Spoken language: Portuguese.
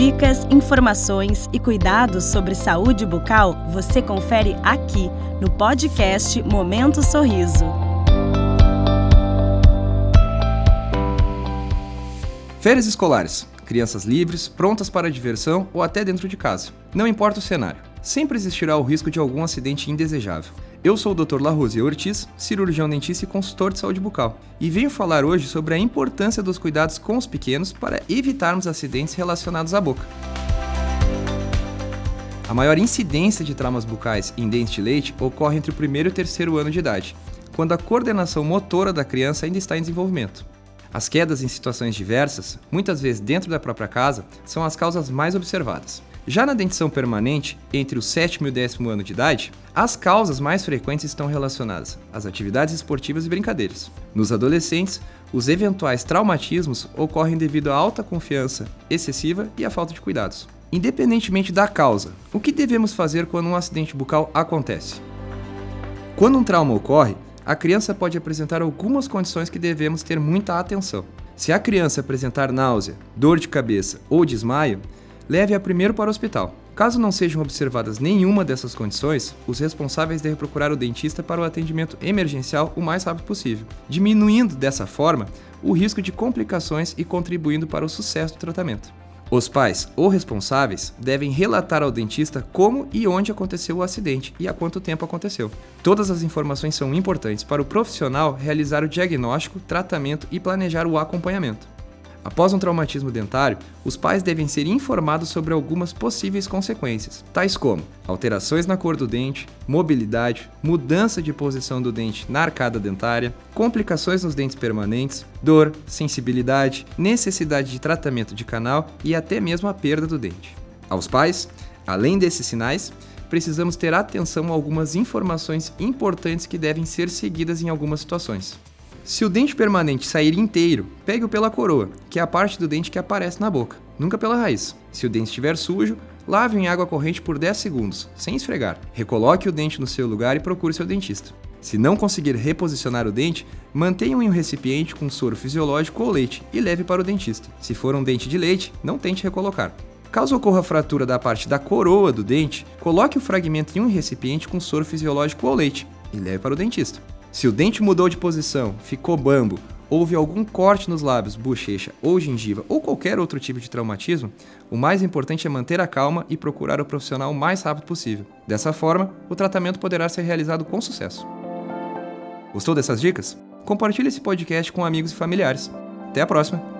Dicas, informações e cuidados sobre saúde bucal você confere aqui no podcast Momento Sorriso. Férias escolares. Crianças livres, prontas para diversão ou até dentro de casa. Não importa o cenário, sempre existirá o risco de algum acidente indesejável. Eu sou o Dr. Larrosia Ortiz, cirurgião dentista e consultor de saúde bucal, e venho falar hoje sobre a importância dos cuidados com os pequenos para evitarmos acidentes relacionados à boca. A maior incidência de traumas bucais em dentes de leite ocorre entre o primeiro e o terceiro ano de idade, quando a coordenação motora da criança ainda está em desenvolvimento. As quedas em situações diversas, muitas vezes dentro da própria casa, são as causas mais observadas. Já na dentição permanente, entre o sétimo e o décimo ano de idade, as causas mais frequentes estão relacionadas às atividades esportivas e brincadeiras. Nos adolescentes, os eventuais traumatismos ocorrem devido à alta confiança excessiva e à falta de cuidados. Independentemente da causa, o que devemos fazer quando um acidente bucal acontece? Quando um trauma ocorre, a criança pode apresentar algumas condições que devemos ter muita atenção. Se a criança apresentar náusea, dor de cabeça ou desmaio, leve-a primeiro para o hospital. Caso não sejam observadas nenhuma dessas condições, os responsáveis devem procurar o dentista para o atendimento emergencial o mais rápido possível, diminuindo dessa forma o risco de complicações e contribuindo para o sucesso do tratamento. Os pais ou responsáveis devem relatar ao dentista como e onde aconteceu o acidente e há quanto tempo aconteceu. Todas as informações são importantes para o profissional realizar o diagnóstico, tratamento e planejar o acompanhamento. Após um traumatismo dentário, os pais devem ser informados sobre algumas possíveis consequências, tais como alterações na cor do dente, mobilidade, mudança de posição do dente na arcada dentária, complicações nos dentes permanentes, dor, sensibilidade, necessidade de tratamento de canal e até mesmo a perda do dente. Aos pais, além desses sinais, precisamos ter atenção a algumas informações importantes que devem ser seguidas em algumas situações. Se o dente permanente sair inteiro, pegue-o pela coroa, que é a parte do dente que aparece na boca, nunca pela raiz. Se o dente estiver sujo, lave em água corrente por 10 segundos, sem esfregar. Recoloque o dente no seu lugar e procure seu dentista. Se não conseguir reposicionar o dente, mantenha-o em um recipiente com soro fisiológico ou leite e leve para o dentista. Se for um dente de leite, não tente recolocar. Caso ocorra fratura da parte da coroa do dente, coloque o fragmento em um recipiente com soro fisiológico ou leite e leve para o dentista. Se o dente mudou de posição, ficou bambo, houve algum corte nos lábios, bochecha ou gengiva ou qualquer outro tipo de traumatismo, o mais importante é manter a calma e procurar o profissional o mais rápido possível. Dessa forma, o tratamento poderá ser realizado com sucesso. Gostou dessas dicas? Compartilhe esse podcast com amigos e familiares. Até a próxima!